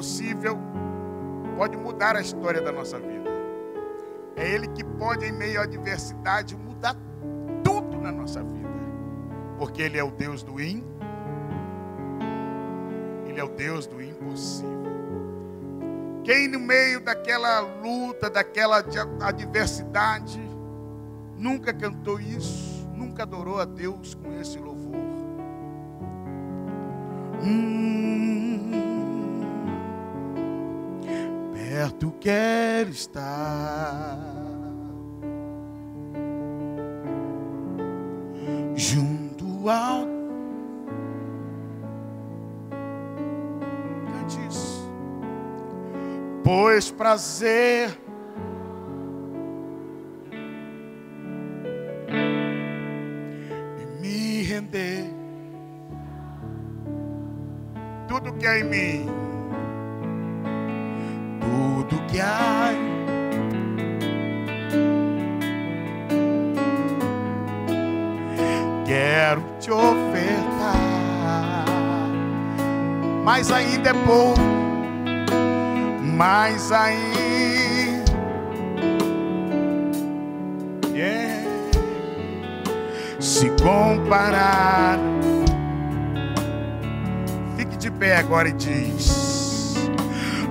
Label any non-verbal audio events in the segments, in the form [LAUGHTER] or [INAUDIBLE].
Impossível pode mudar a história da nossa vida? É Ele que pode, em meio à adversidade, mudar tudo na nossa vida. Porque Ele é o Deus do in, Ele é o Deus do impossível. Quem no meio daquela luta, daquela adversidade, nunca cantou isso, nunca adorou a Deus com esse louvor? Hum, perto quero estar, junto ao Cante isso. Pois prazer. Em me render. Tudo que há em mim, tudo que há. Quero te ofertar, mas ainda é pouco, mais ainda. Yeah. Se comparar de pé agora e diz: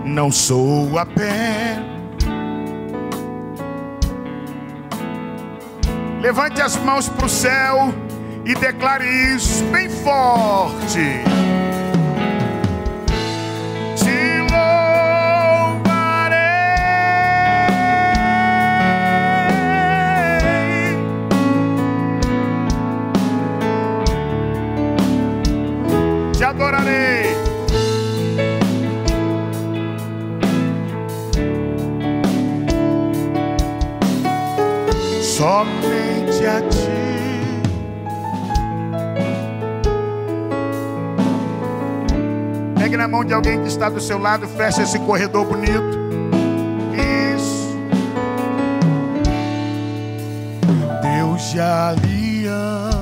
Não sou apenas. Levante as mãos para o céu e declare isso bem forte. Na mão de alguém que está do seu lado, feche esse corredor bonito. Isso. Deus de aliança.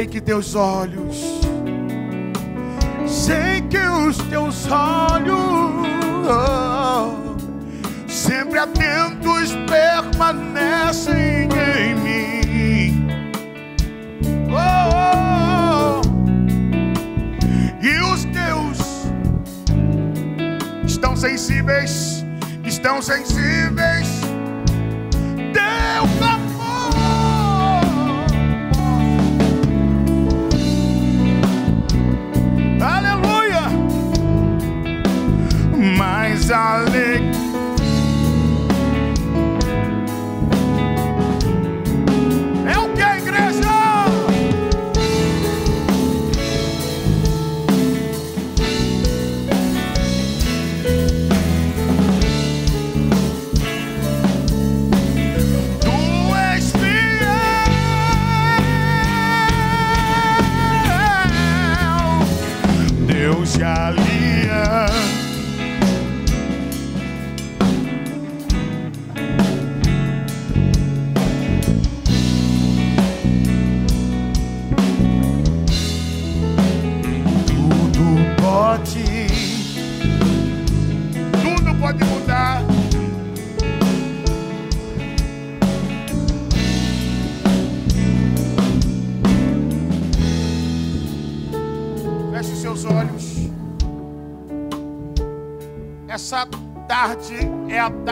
Sei que teus olhos, sei que os teus olhos sempre atentos permanecem em mim. Oh, e os teus estão sensíveis, estão sensíveis.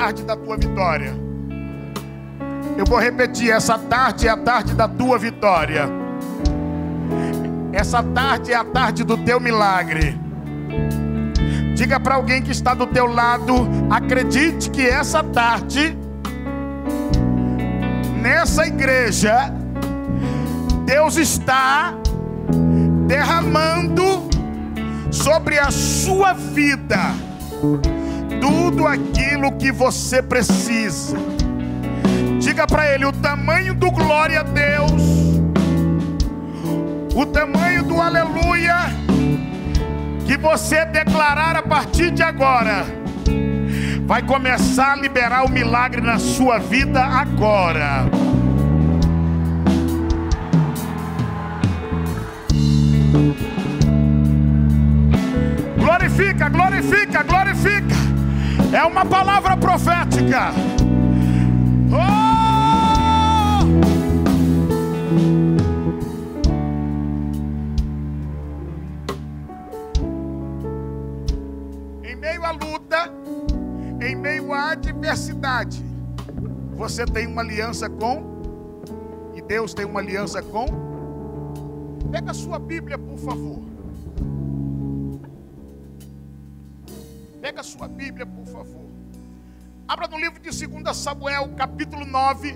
Tarde da tua vitória. Eu vou repetir: essa tarde é a tarde da tua vitória. Essa tarde é a tarde do teu milagre. Diga para alguém que está do teu lado: acredite que essa tarde, nessa igreja, Deus está derramando sobre a sua vida tudo aquilo que você precisa. Diga para ele o tamanho do glória a Deus, o tamanho do aleluia que você declarar a partir de agora vai começar a liberar o milagre na sua vida agora. Glorifica, glorifica, glorifica. É uma palavra profética. Oh! Em meio à luta, em meio à adversidade, você tem uma aliança com, e Deus tem uma aliança com. Pega a sua Bíblia, por favor. Pega a sua Bíblia, por favor. Abra no livro de 2 Samuel, capítulo 9,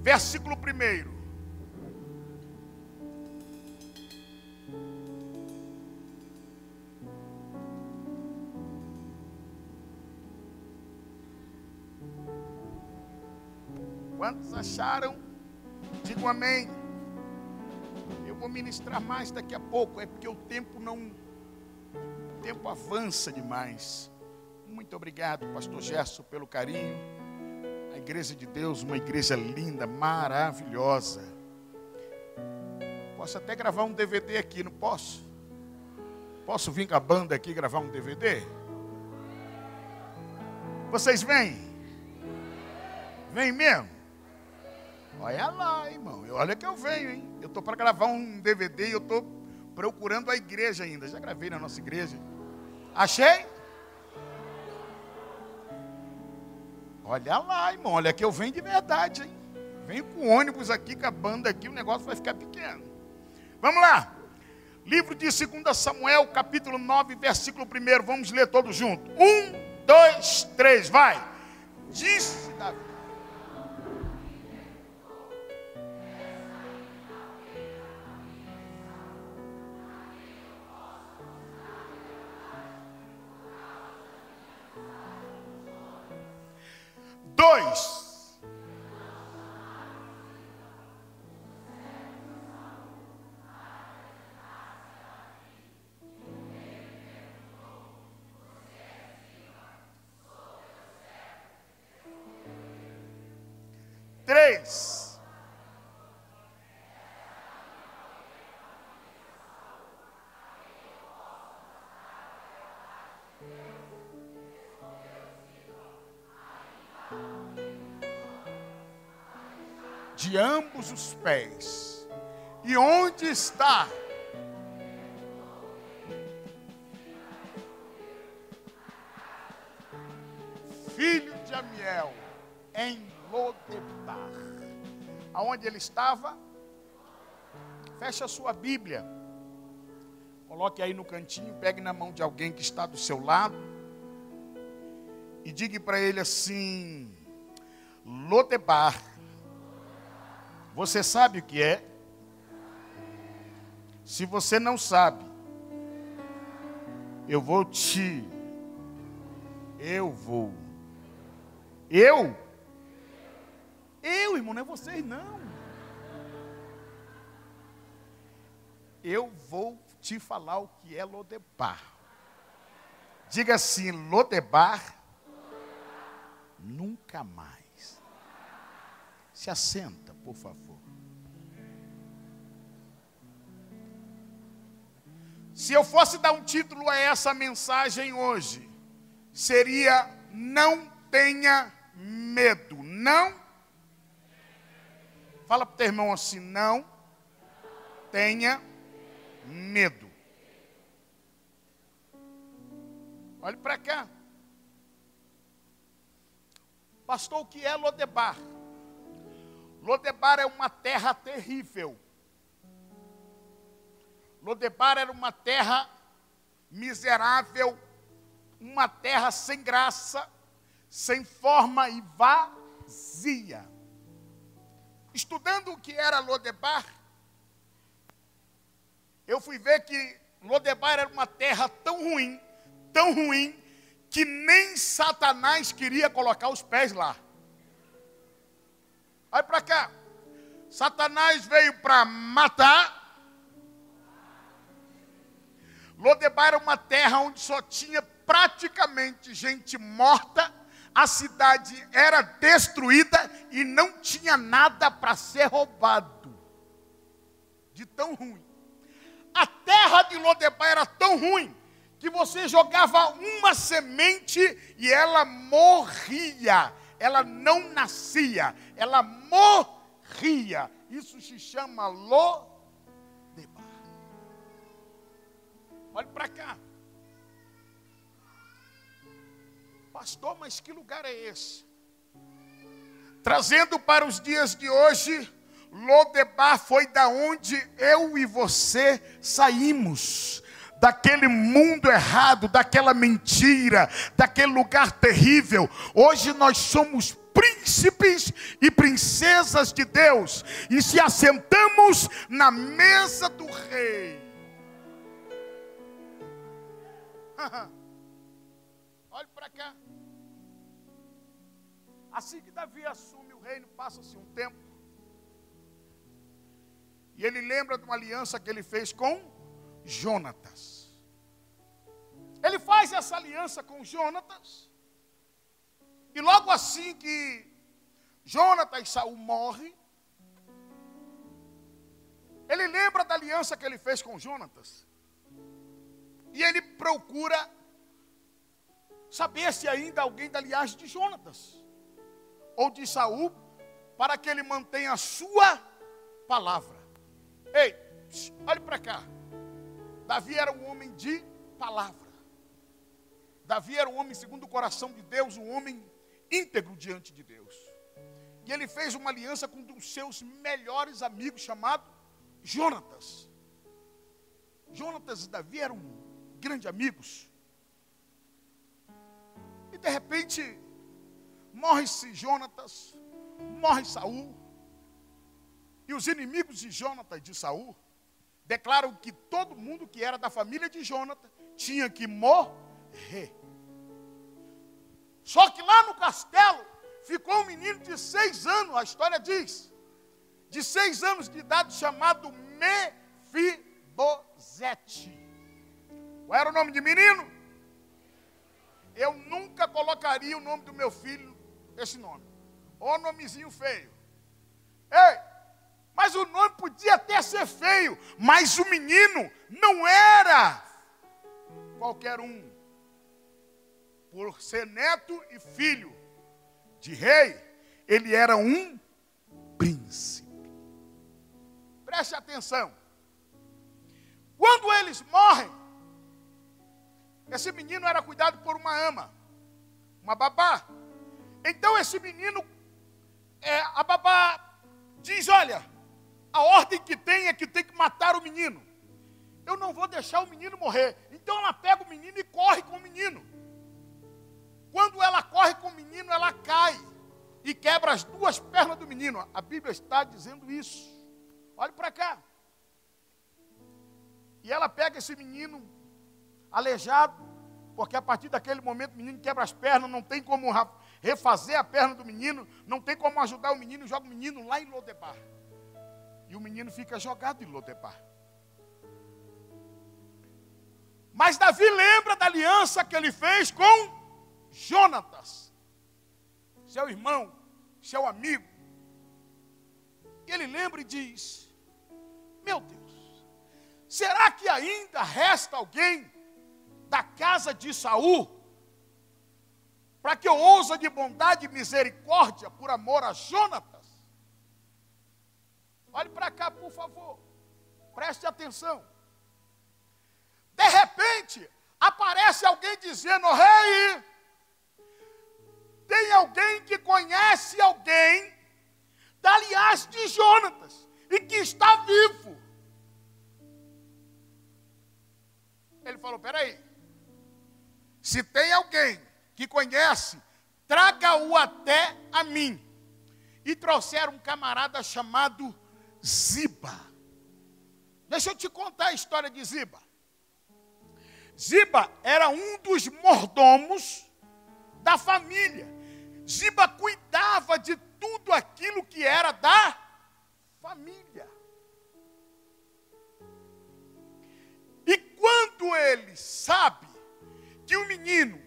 versículo 1. Quantos acharam? Digam amém. Eu vou ministrar mais daqui a pouco, é porque o tempo não. O tempo avança demais. Muito obrigado, Pastor Gerson, pelo carinho. A igreja de Deus, uma igreja linda, maravilhosa. Posso até gravar um DVD aqui, não posso? Posso vir com a banda aqui gravar um DVD? Vocês vêm? Vem mesmo? Olha lá, irmão. Olha que eu venho, hein? Eu estou para gravar um DVD e eu estou procurando a igreja ainda. Já gravei na nossa igreja. Achei? Olha lá, irmão, olha que eu venho de verdade, hein? Venho com ônibus aqui, com a banda aqui, o negócio vai ficar pequeno. Vamos lá. Livro de 2 Samuel, capítulo 9, versículo 1. Vamos ler todos juntos. Um, dois, três, vai. Disse Davi. De ambos os pés. E onde está? Filho de Amiel, em Lodebar. Aonde ele estava? Feche a sua Bíblia. Coloque aí no cantinho, pegue na mão de alguém que está do seu lado. E diga para ele assim: Lodebar você sabe o que é? Se você não sabe, eu vou te. Eu vou. Eu? Eu, irmão, não é vocês não. Eu vou te falar o que é Lodebar. Diga assim, Lodebar, nunca mais. Se assenta, por favor. Se eu fosse dar um título a essa mensagem hoje, seria Não tenha medo. Não. Fala para o teu irmão assim: Não tenha medo. Olhe para cá. Pastor, o que é Lodebar? Lodebar é uma terra terrível Lodebar era uma terra miserável, uma terra sem graça, sem forma e vazia. Estudando o que era Lodebar, eu fui ver que Lodebar era uma terra tão ruim, tão ruim, que nem Satanás queria colocar os pés lá. Olha para cá. Satanás veio para matar. Lodebar era uma terra onde só tinha praticamente gente morta. A cidade era destruída e não tinha nada para ser roubado. De tão ruim. A terra de Lodebar era tão ruim que você jogava uma semente e ela morria. Ela não nascia, ela morria. Isso se chama Lodebar. Olhe para cá. Pastor, mas que lugar é esse? Trazendo para os dias de hoje, Lodebar foi da onde eu e você saímos daquele mundo errado, daquela mentira, daquele lugar terrível. Hoje nós somos príncipes e princesas de Deus e se assentamos na mesa do rei. [LAUGHS] Olhe para cá. Assim que Davi assume o reino, passa-se um tempo. E ele lembra de uma aliança que ele fez com Jonatas. Ele faz essa aliança com Jonatas. E logo assim que Jonatas e Saul morrem, ele lembra da aliança que ele fez com Jonatas. E ele procura saber se ainda alguém da linhagem de Jonatas ou de Saul para que ele mantenha a sua palavra. Ei, olhe para cá. Davi era um homem de palavra. Davi era um homem segundo o coração de Deus, um homem íntegro diante de Deus. E ele fez uma aliança com um dos seus melhores amigos, chamado Jonatas. Jonatas e Davi eram grandes amigos. E de repente, morre-se Jonatas, morre Saul. E os inimigos de Jonatas e de Saul declaram que todo mundo que era da família de Jonathan tinha que morrer. Só que lá no castelo ficou um menino de seis anos, a história diz, de seis anos de idade, chamado Mefibosete. Qual era o nome de menino? Eu nunca colocaria o nome do meu filho esse nome. Ô nomezinho feio. Ei, mas o nome podia até ser feio, mas o menino não era qualquer um. Por ser neto e filho de rei, ele era um príncipe. Preste atenção. Quando eles morrem, esse menino era cuidado por uma ama, uma babá. Então esse menino, é, a babá diz: Olha, a ordem que tem é que tem que matar o menino. Eu não vou deixar o menino morrer. Então ela pega o menino e corre com o menino. Quando ela corre com o menino, ela cai e quebra as duas pernas do menino. A Bíblia está dizendo isso. Olhe para cá. E ela pega esse menino aleijado, porque a partir daquele momento o menino quebra as pernas, não tem como refazer a perna do menino, não tem como ajudar o menino, joga o menino lá em Lodebar. E o menino fica jogado em Lodebar. Mas Davi lembra da aliança que ele fez com Jonatas, seu irmão, seu amigo. Ele lembra e diz: Meu Deus, será que ainda resta alguém da casa de Saul para que eu ousa de bondade e misericórdia por amor a Jonatas? Olhe para cá, por favor. Preste atenção. De repente, aparece alguém dizendo: Rei, tem alguém que conhece alguém da linhagem de Jonatas e que está vivo. Ele falou: peraí, se tem alguém que conhece, traga-o até a mim. E trouxeram um camarada chamado Ziba. Deixa eu te contar a história de Ziba. Ziba era um dos mordomos da família. Ziba cuidava de tudo aquilo que era da família. E quando ele sabe que o menino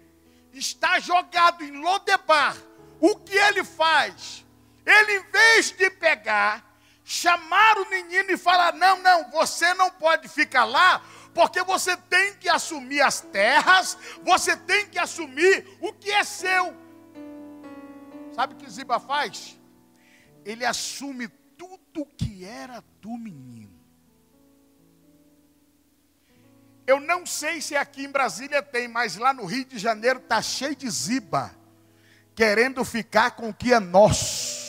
está jogado em Lodebar, o que ele faz? Ele, em vez de pegar, chamar o menino e falar: Não, não, você não pode ficar lá, porque você tem que assumir as terras, você tem que assumir o que é seu. Sabe o que Ziba faz? Ele assume tudo que era do menino. Eu não sei se aqui em Brasília tem, mas lá no Rio de Janeiro está cheio de ziba, querendo ficar com o que é nosso.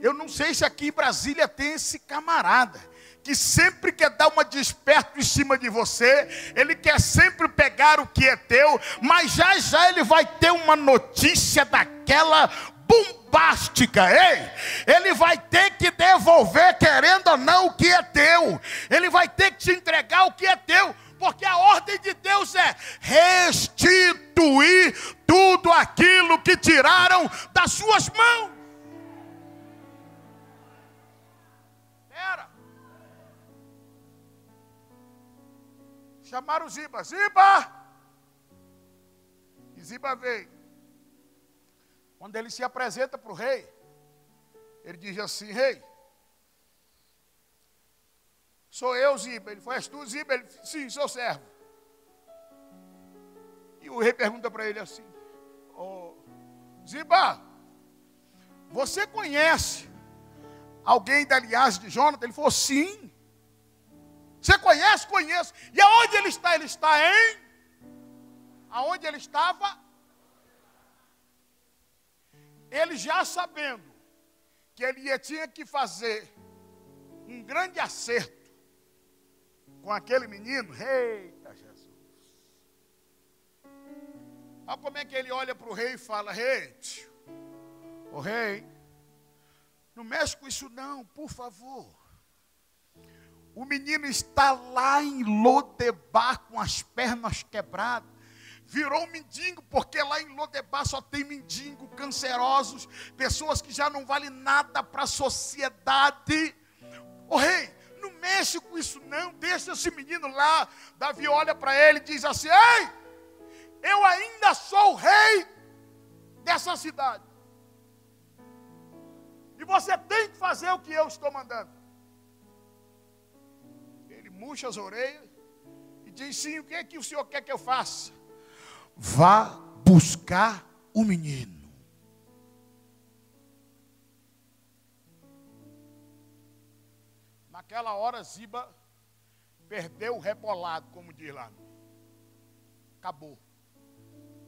Eu não sei se aqui em Brasília tem esse camarada, que sempre quer dar uma desperto em cima de você, ele quer sempre pegar o que é teu, mas já já ele vai ter uma notícia daquela bombástica, ei, ele vai ter que devolver, querendo ou não, o que é teu, ele vai ter que te entregar o que é teu, porque a ordem de Deus é restituir tudo aquilo que tiraram das suas mãos. Chamaram Ziba, Ziba! E Ziba veio. Quando ele se apresenta para o rei, ele diz assim: Rei, sou eu, Ziba. Ele foi, és tu, Ziba? Ele sim, sou servo. E o rei pergunta para ele assim: oh, Ziba, você conhece alguém da linhagem de Jonathan? Ele falou: Sim. Você conhece? Conheço. E aonde ele está? Ele está em. Aonde ele estava? ele já sabendo que ele tinha que fazer um grande acerto com aquele menino, eita Jesus. Olha como é que ele olha para o rei e fala: Rei, o rei, não mexe com isso não, por favor. O menino está lá em Lodebar com as pernas quebradas virou mendigo, porque lá em Lodebar só tem mendigo, cancerosos, pessoas que já não valem nada para a sociedade. O rei, não mexe com isso não, deixa esse menino lá. Davi olha para ele e diz assim: Ei, eu ainda sou o rei dessa cidade. E você tem que fazer o que eu estou mandando. Murcha as orelhas e diz: Sim, o que é que o senhor quer que eu faça? vá buscar o menino. Naquela hora, Ziba perdeu o rebolado, como diz lá. Acabou.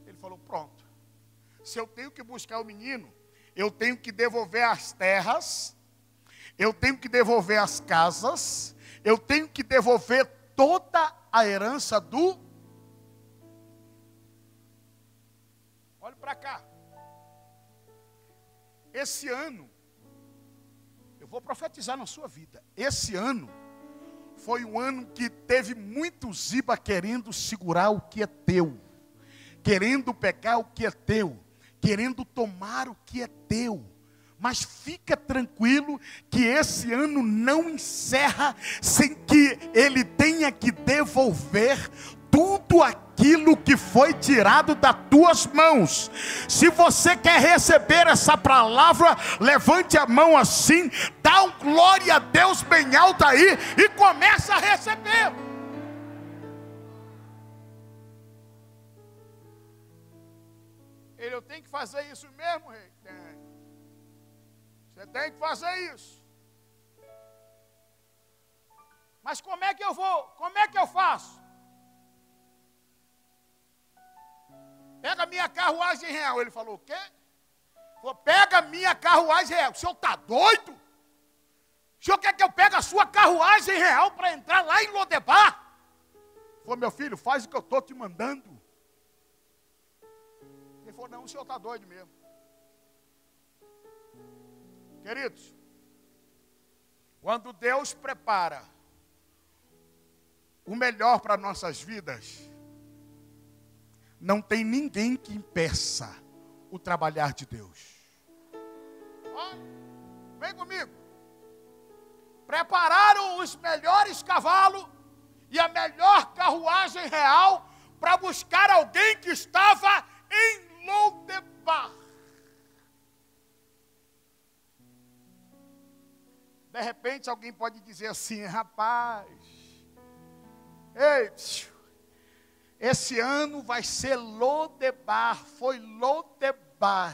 Ele falou: pronto. Se eu tenho que buscar o menino, eu tenho que devolver as terras, eu tenho que devolver as casas, eu tenho que devolver toda a herança do Olhe para cá. Esse ano, eu vou profetizar na sua vida. Esse ano foi um ano que teve muito ziba querendo segurar o que é teu, querendo pegar o que é teu, querendo tomar o que é teu. Mas fica tranquilo que esse ano não encerra sem que ele tenha que devolver tudo aquilo que foi tirado das tuas mãos. Se você quer receber essa palavra, levante a mão assim, dá um glória a Deus bem alto aí e começa a receber. Ele, eu tenho que fazer isso mesmo, rei? Você tem que fazer isso. Mas como é que eu vou? Como é que eu faço? Pega minha carruagem real. Ele falou, o quê? Falou, pega minha carruagem real. O senhor está doido? O senhor quer que eu pegue a sua carruagem real para entrar lá em Lodebar? Falou, meu filho, faz o que eu estou te mandando. Ele falou, não, o senhor está doido mesmo. Queridos, quando Deus prepara o melhor para nossas vidas, não tem ninguém que impeça o trabalhar de Deus. Olha, vem comigo. Prepararam os melhores cavalos e a melhor carruagem real para buscar alguém que estava em Lodebar. De repente alguém pode dizer assim, rapaz, ei, esse ano vai ser Lodebar, foi Lodebar.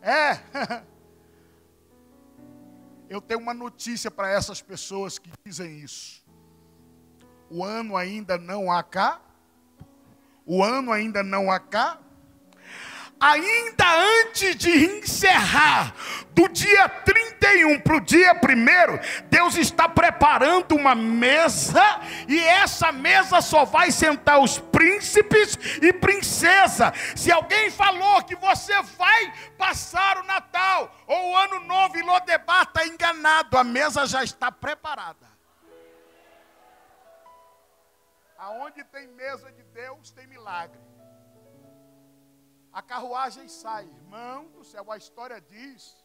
É. [LAUGHS] Eu tenho uma notícia para essas pessoas que dizem isso. O ano ainda não acabou. O ano ainda não acabou ainda antes de encerrar, do dia 31 para o dia 1, Deus está preparando uma mesa, e essa mesa só vai sentar os príncipes e princesa. Se alguém falou que você vai passar o Natal ou o Ano Novo em Lodebar, está enganado, a mesa já está preparada. Aonde tem mesa de Deus, tem milagre. A carruagem sai. Irmão do céu, a história diz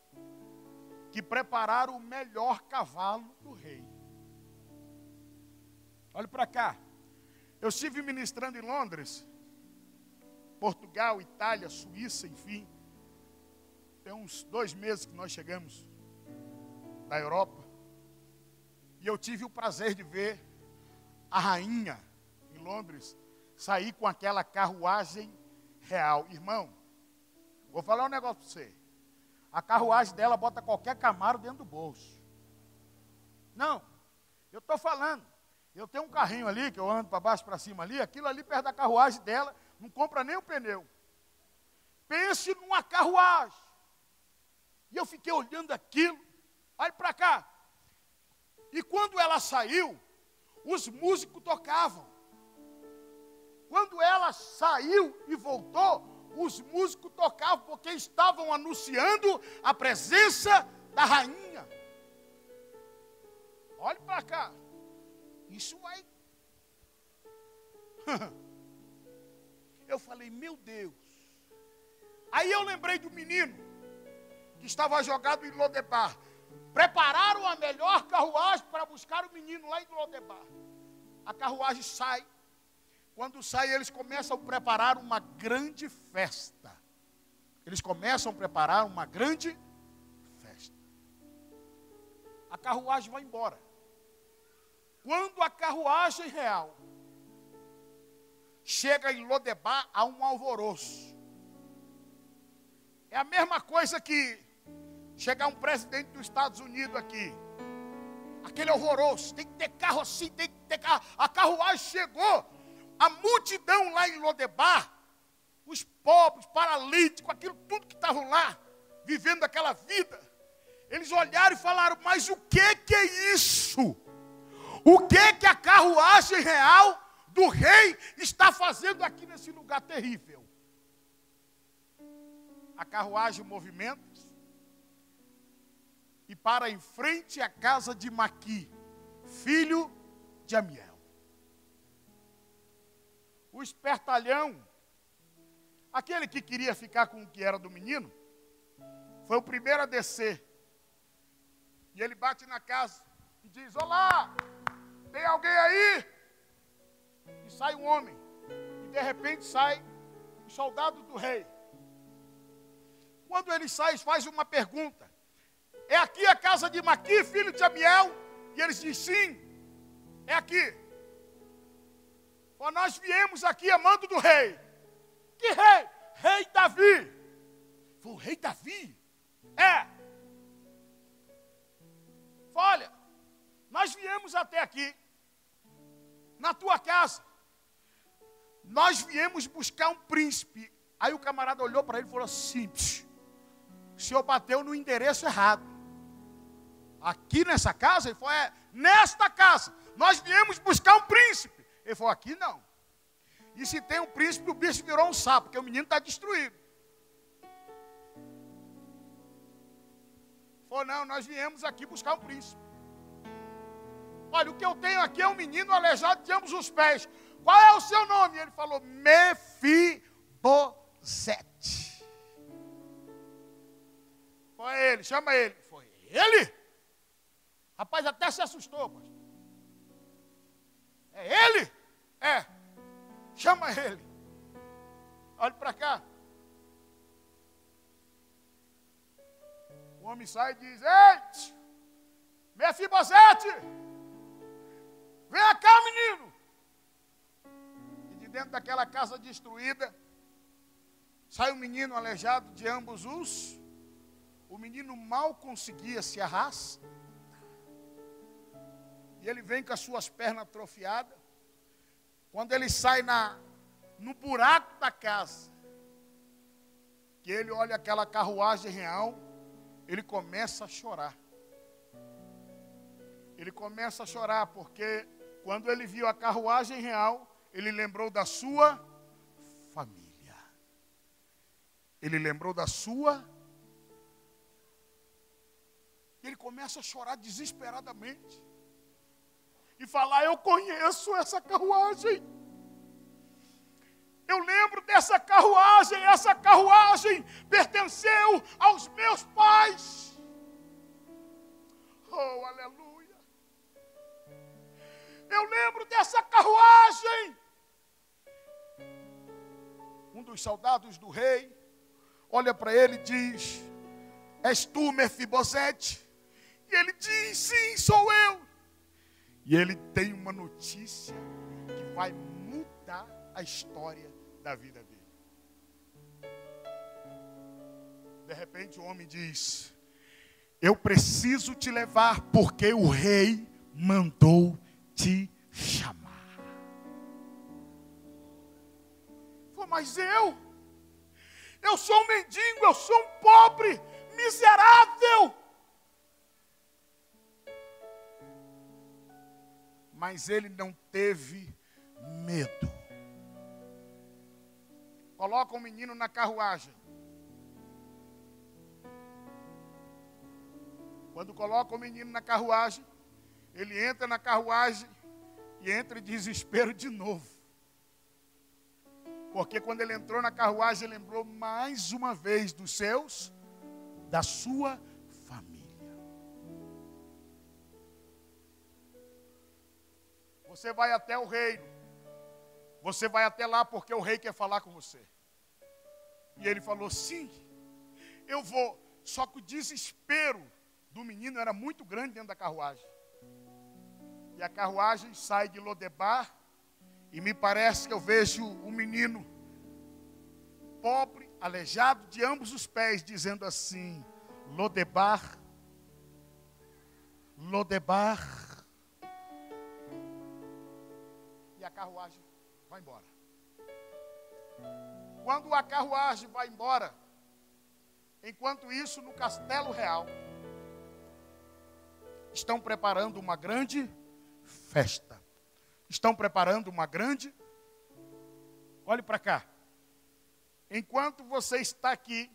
que prepararam o melhor cavalo do rei. Olha para cá. Eu estive ministrando em Londres, Portugal, Itália, Suíça, enfim. Tem uns dois meses que nós chegamos da Europa. E eu tive o prazer de ver a rainha em Londres sair com aquela carruagem real. Irmão, vou falar um negócio para você. A carruagem dela bota qualquer camaro dentro do bolso. Não, eu estou falando. Eu tenho um carrinho ali, que eu ando para baixo para cima ali, aquilo ali perto da carruagem dela, não compra nem o pneu. Pense numa carruagem. E eu fiquei olhando aquilo, olha para cá. E quando ela saiu, os músicos tocavam. Quando ela saiu e voltou, os músicos tocavam porque estavam anunciando a presença da rainha. Olhe para cá. Isso vai. [LAUGHS] Eu falei, meu Deus. Aí eu lembrei do menino que estava jogado em Lodebar. Prepararam a melhor carruagem para buscar o menino lá em Lodebar. A carruagem sai quando sai, eles começam a preparar uma grande festa. Eles começam a preparar uma grande festa. A carruagem vai embora. Quando a carruagem real chega em Lodebar, há um alvoroço. É a mesma coisa que chegar um presidente dos Estados Unidos aqui. Aquele alvoroço, tem que ter carro assim, tem que ter carro. A carruagem chegou, a multidão lá em Lodebar, os pobres, paralíticos, aquilo tudo que estavam lá, vivendo aquela vida, eles olharam e falaram: Mas o que, que é isso? O que, que a carruagem real do rei está fazendo aqui nesse lugar terrível? A carruagem movimenta e para em frente à casa de Maqui, filho de Amiel o espertalhão, aquele que queria ficar com o que era do menino, foi o primeiro a descer. E ele bate na casa e diz: Olá, tem alguém aí? E sai um homem. E de repente sai o soldado do rei. Quando ele sai, faz uma pergunta: É aqui a casa de Maqui, filho de Amiel? E eles dizem: Sim, é aqui. Nós viemos aqui amando do rei. Que rei? Rei Davi. Foi o rei Davi? É. Olha, nós viemos até aqui, na tua casa. Nós viemos buscar um príncipe. Aí o camarada olhou para ele e falou assim: o senhor bateu no endereço errado. Aqui nessa casa? Ele falou: é, nesta casa. Nós viemos buscar um príncipe. Ele falou: aqui não. E se tem um príncipe, o bicho virou um sapo, porque o menino está destruído. Falou: não, nós viemos aqui buscar um príncipe. Olha, o que eu tenho aqui é um menino aleijado de ambos os pés. Qual é o seu nome? Ele falou: Mefibosete. Foi ele, chama ele. Foi ele? Rapaz, até se assustou, pastor. É ele? É. Chama ele. Olhe para cá. O homem sai e diz: Ei, Mefibosete, vem cá, menino. E de dentro daquela casa destruída, sai um menino aleijado de ambos os. O menino mal conseguia se arrastar. E ele vem com as suas pernas atrofiadas. Quando ele sai na, no buraco da casa, que ele olha aquela carruagem real, ele começa a chorar. Ele começa a chorar porque quando ele viu a carruagem real, ele lembrou da sua família. Ele lembrou da sua. Ele começa a chorar desesperadamente. E falar: Eu conheço essa carruagem. Eu lembro dessa carruagem, essa carruagem pertenceu aos meus pais. Oh, aleluia. Eu lembro dessa carruagem. Um dos soldados do rei olha para ele e diz: És tu, Mefibosete? E ele diz: Sim, sou eu. E ele tem uma notícia que vai mudar a história da vida dele. De repente o homem diz: Eu preciso te levar porque o rei mandou te chamar. Falei, mas eu, eu sou um mendigo, eu sou um pobre, miserável. Mas ele não teve medo. Coloca o um menino na carruagem. Quando coloca o menino na carruagem, ele entra na carruagem e entra em desespero de novo. Porque quando ele entrou na carruagem, ele lembrou mais uma vez dos seus, da sua Você vai até o reino. Você vai até lá porque o rei quer falar com você. E ele falou: Sim, eu vou. Só que o desespero do menino era muito grande dentro da carruagem. E a carruagem sai de Lodebar. E me parece que eu vejo um menino pobre, aleijado de ambos os pés, dizendo assim: Lodebar, Lodebar. A carruagem vai embora. Quando a carruagem vai embora, enquanto isso, no Castelo Real, estão preparando uma grande festa. Estão preparando uma grande. Olhe para cá. Enquanto você está aqui,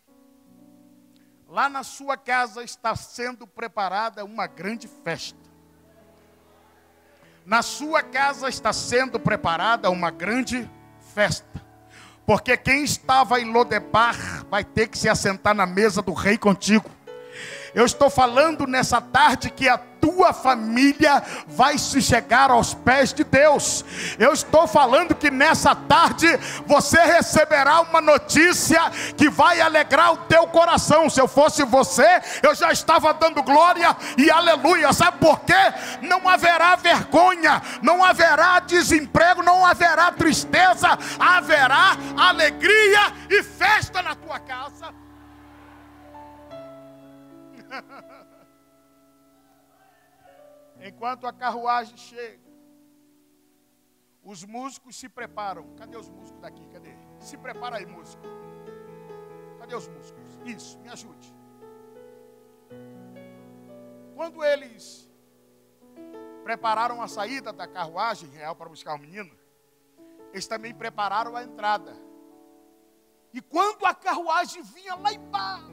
lá na sua casa está sendo preparada uma grande festa. Na sua casa está sendo preparada uma grande festa. Porque quem estava em Lodebar vai ter que se assentar na mesa do rei contigo. Eu estou falando nessa tarde que a tua família vai se chegar aos pés de Deus. Eu estou falando que nessa tarde você receberá uma notícia que vai alegrar o teu coração. Se eu fosse você, eu já estava dando glória e aleluia. Sabe por quê? Não haverá vergonha, não haverá desemprego, não haverá tristeza, haverá alegria e festa na tua casa. [LAUGHS] Enquanto a carruagem chega, os músicos se preparam. Cadê os músicos daqui? Cadê? Se prepara aí, músico. Cadê os músicos? Isso, me ajude. Quando eles prepararam a saída da carruagem real para buscar o menino, eles também prepararam a entrada. E quando a carruagem vinha lá embaixo,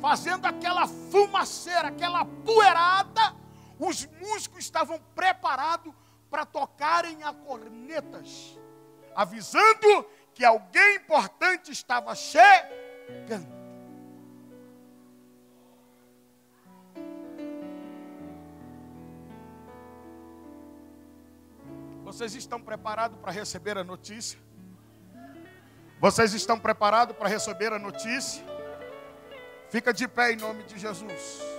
fazendo aquela fumaceira, aquela poeirada, Os músicos estavam preparados para tocarem a cornetas, avisando que alguém importante estava chegando. Vocês estão preparados para receber a notícia? Vocês estão preparados para receber a notícia? Fica de pé em nome de Jesus.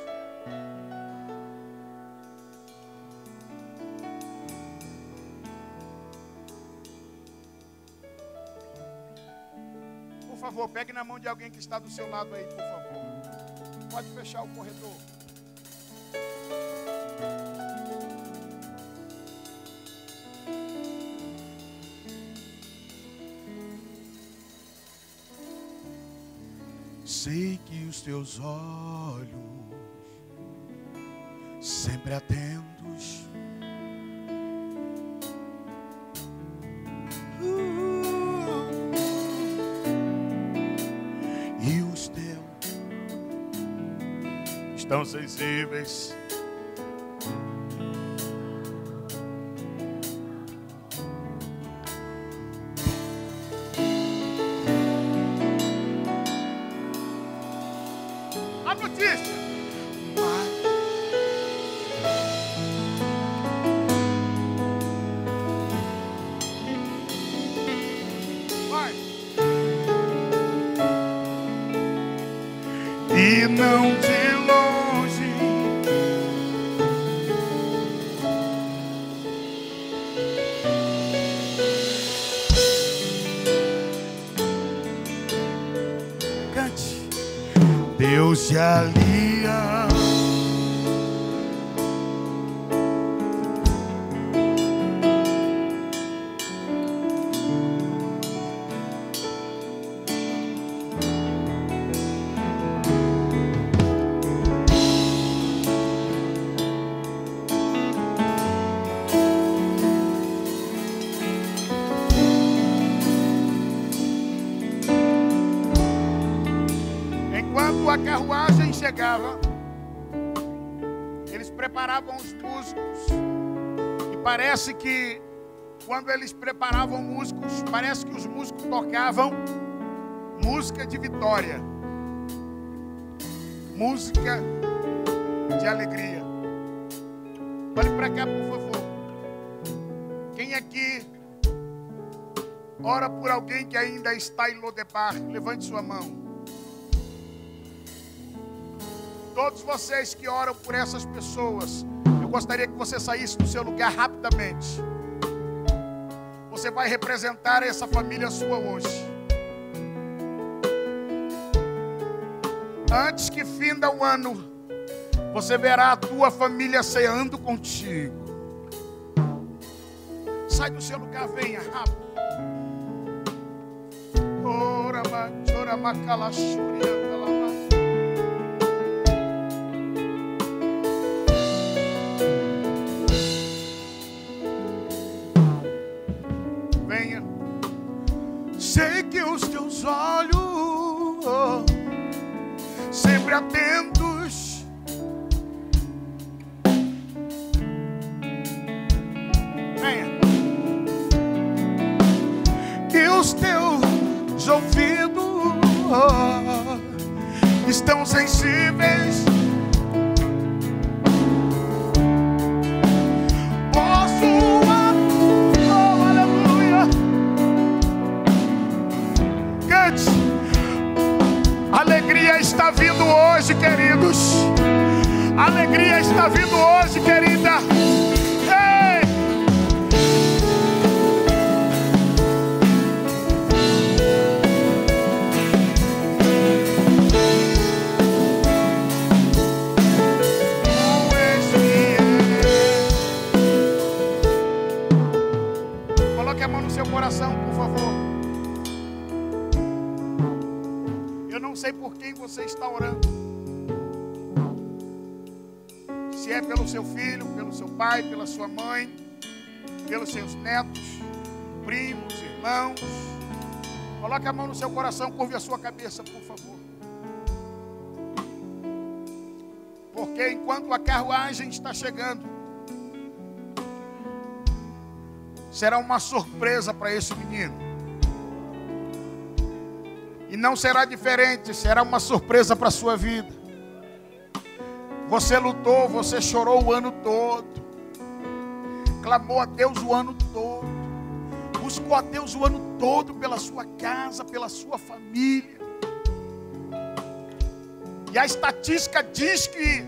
Favor, pegue na mão de alguém que está do seu lado aí, por favor. Pode fechar o corredor. Sei que os teus olhos, sempre atentos, sensíveis. Deus se alia. Chegava, eles preparavam os músicos. E parece que quando eles preparavam músicos, parece que os músicos tocavam música de vitória, música de alegria. Olhe para cá, por favor. Quem aqui ora por alguém que ainda está em Lodebar? Levante sua mão. Todos vocês que oram por essas pessoas, eu gostaria que você saísse do seu lugar rapidamente. Você vai representar essa família sua hoje. Antes que finda o ano, você verá a tua família ceando contigo. Sai do seu lugar, venha rápido. Ora, chora, macala, pai, pela sua mãe, pelos seus netos, primos, irmãos. Coloque a mão no seu coração, curve a sua cabeça, por favor. Por Porque enquanto a carruagem está chegando, será uma surpresa para esse menino. E não será diferente, será uma surpresa para a sua vida. Você lutou, você chorou o ano todo, clamou a Deus o ano todo, buscou a Deus o ano todo pela sua casa, pela sua família. E a estatística diz que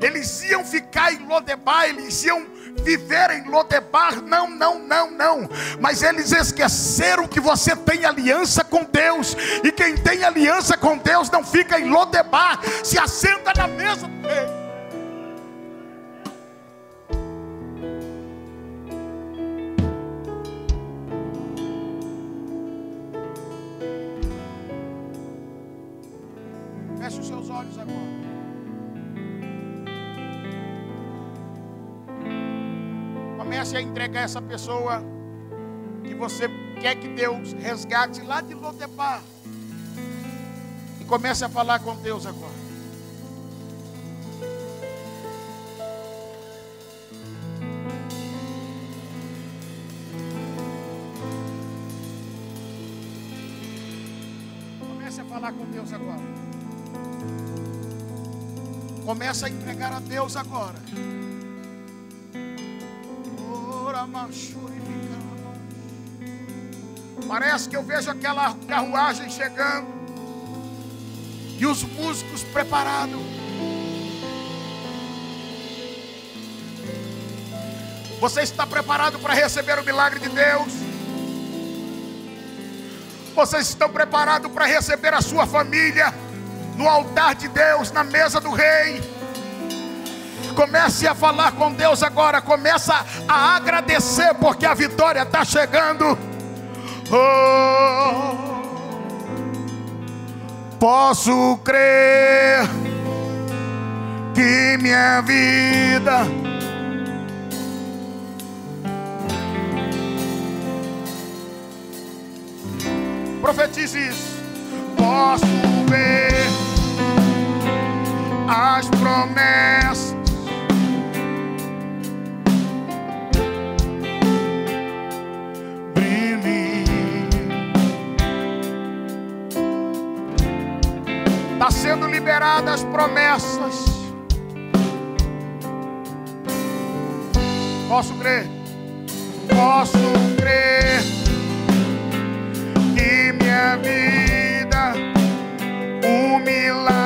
eles iam ficar em Lodebar, eles iam viver em Lodebar. Não, não, não, não. Mas eles esqueceram que você tem aliança com Deus. E quem tem aliança com Deus não fica em Lodebar, se assenta na mesa do rei. Entregar essa pessoa que você quer que Deus resgate lá de Lodebar. E comece a falar com Deus agora. Comece a falar com Deus agora. Comece a entregar a Deus agora. Parece que eu vejo aquela carruagem chegando e os músicos preparados. Você está preparado para receber o milagre de Deus? Vocês estão preparados para receber a sua família no altar de Deus, na mesa do Rei? Comece a falar com Deus agora. Começa a agradecer porque a vitória está chegando. Oh, posso crer que minha vida profetize isso. Posso ver as promessas Sendo liberadas as promessas. Posso crer? Posso crer que minha vida um milagre.